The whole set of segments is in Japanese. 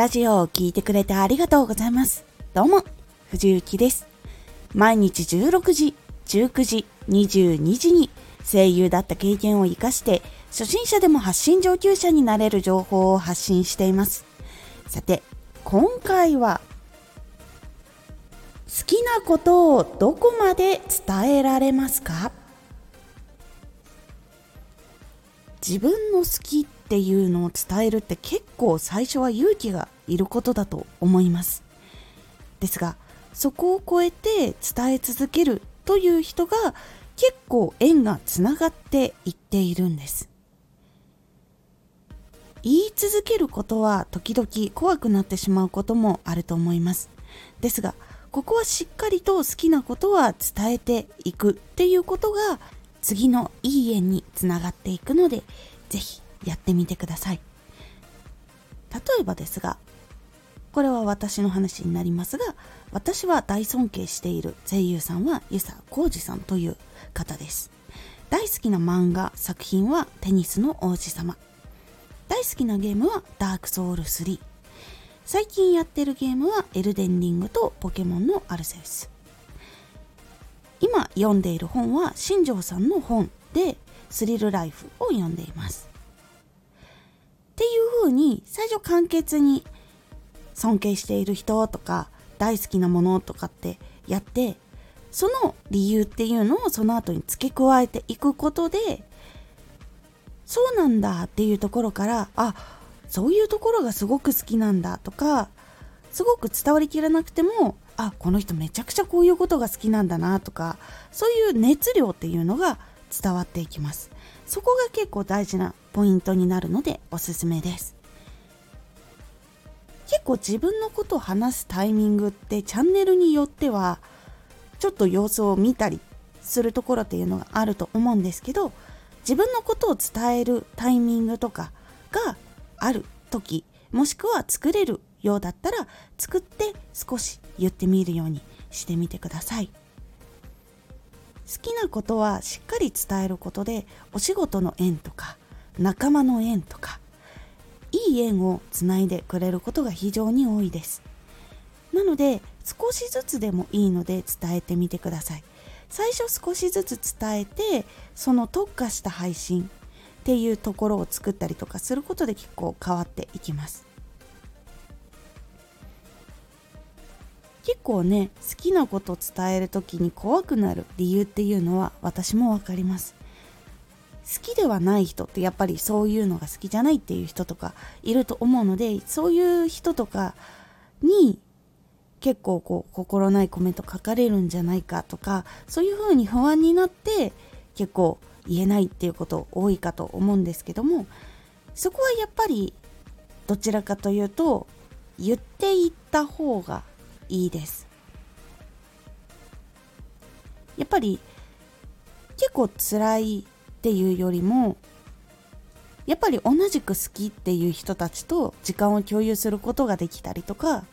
ラジオを聴いてくれてありがとうございます。どうも、藤幸です。毎日16時、19時、22時に声優だった経験を活かして、初心者でも発信上級者になれる情報を発信しています。さて、今回は、好きなことをどこまで伝えられますか？自分の好きってていうのを伝えるって結構最初は勇気がいることだと思います。ですがそこを超えて伝え続けるという人が結構縁がつながっていっているんです。言い続けることは時々怖くなってしまうこともあると思います。ですがここはしっかりと好きなことは伝えていくっていうことが次のいい縁につながっていくのでぜひやってみてください。例えばですがこれは私の話になりますが私は大尊敬している声優さんは遊佐浩二さんという方です。大好きな漫画作品はテニスの王子様。大好きなゲームはダークソウル3最近やってるゲームはエルデンリングとポケモンのアルセウス。今読んでいる本は新庄さんの本でスリルライフを読んでいます。風に最初簡潔に尊敬している人とか大好きなものとかってやってその理由っていうのをその後に付け加えていくことでそうなんだっていうところからあそういうところがすごく好きなんだとかすごく伝わりきらなくてもあこの人めちゃくちゃこういうことが好きなんだなとかそういう熱量っていうのが伝わっていきます。そこが結構大事なポイントになるのでおすすめです。結構自分のことを話すタイミングってチャンネルによってはちょっと様子を見たりするところっていうのがあると思うんですけど自分のことを伝えるタイミングとかがある時もしくは作れるようだったら作って少し言ってみるようにしてみてください。好きなことはしっかり伝えることでお仕事の縁とか仲間の縁とかいい縁をつないでくれることが非常に多いです。なので少しずつでもいいので伝えてみてください。最初少しずつ伝えてその特化した配信っていうところを作ったりとかすることで結構変わっていきます。結構ね好きなこと伝える時に怖くなる理由っていうのは私も分かります。好きではない人ってやっぱりそういうのが好きじゃないっていう人とかいると思うのでそういう人とかに結構こう心ないコメント書かれるんじゃないかとかそういう風に不安になって結構言えないっていうこと多いかと思うんですけどもそこはやっぱりどちらかというと言っていった方がいいです。やっぱり結構辛いっていうよりもやっぱり同じく好きっていう人たちと時間を共有することができたりとか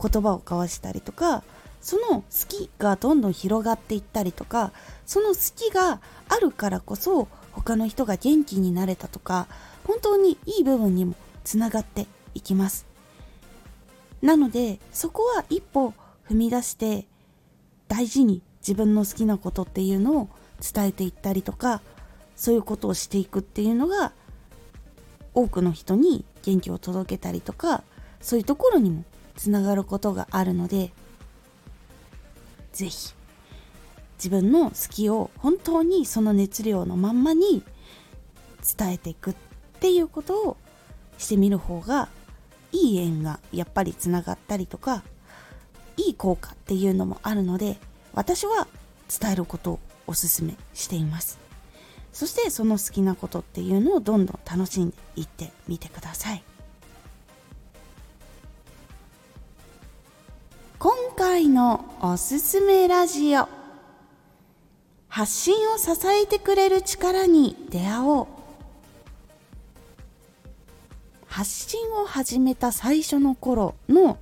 言葉を交わしたりとかその好きがどんどん広がっていったりとかその好きがあるからこそ他の人が元気になれたとか本当にいい部分にもつながっていきます。なのでそこは一歩踏み出して大事に自分の好きなことっていうのを伝えていったりとかそういうことをしていくっていうのが多くの人に元気を届けたりとかそういうところにもつながることがあるので是非自分の好きを本当にその熱量のまんまに伝えていくっていうことをしてみる方がいい縁がやっぱりつながったりとかいい効果っていうのもあるので私は伝えることをおすすめしています。そしてその好きなことっていうのをどんどん楽しんでいってみてください。今回のおすすめラジオ。発信を支えてくれる力に出会おう。発信を始めた最初の頃の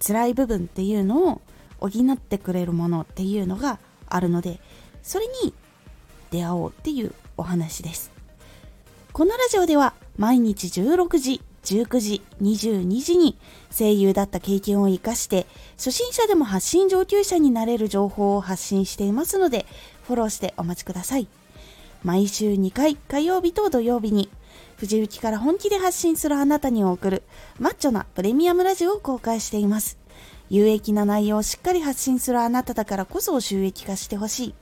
辛い部分っていうのを補ってくれるものっていうのがあるのでそれに出会おうっていうお話ですこのラジオでは毎日16時19時、22時に声優だった経験を活かして初心者でも発信上級者になれる情報を発信していますのでフォローしてお待ちください。毎週2回火曜日と土曜日に藤雪から本気で発信するあなたに送るマッチョなプレミアムラジオを公開しています。有益な内容をしっかり発信するあなただからこそ収益化してほしい。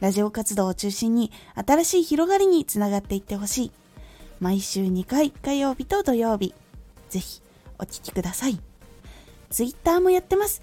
ラジオ活動を中心に新しい広がりにつながっていってほしい。毎週2回火曜日と土曜日。ぜひお聴きください。ツイッターもやってます。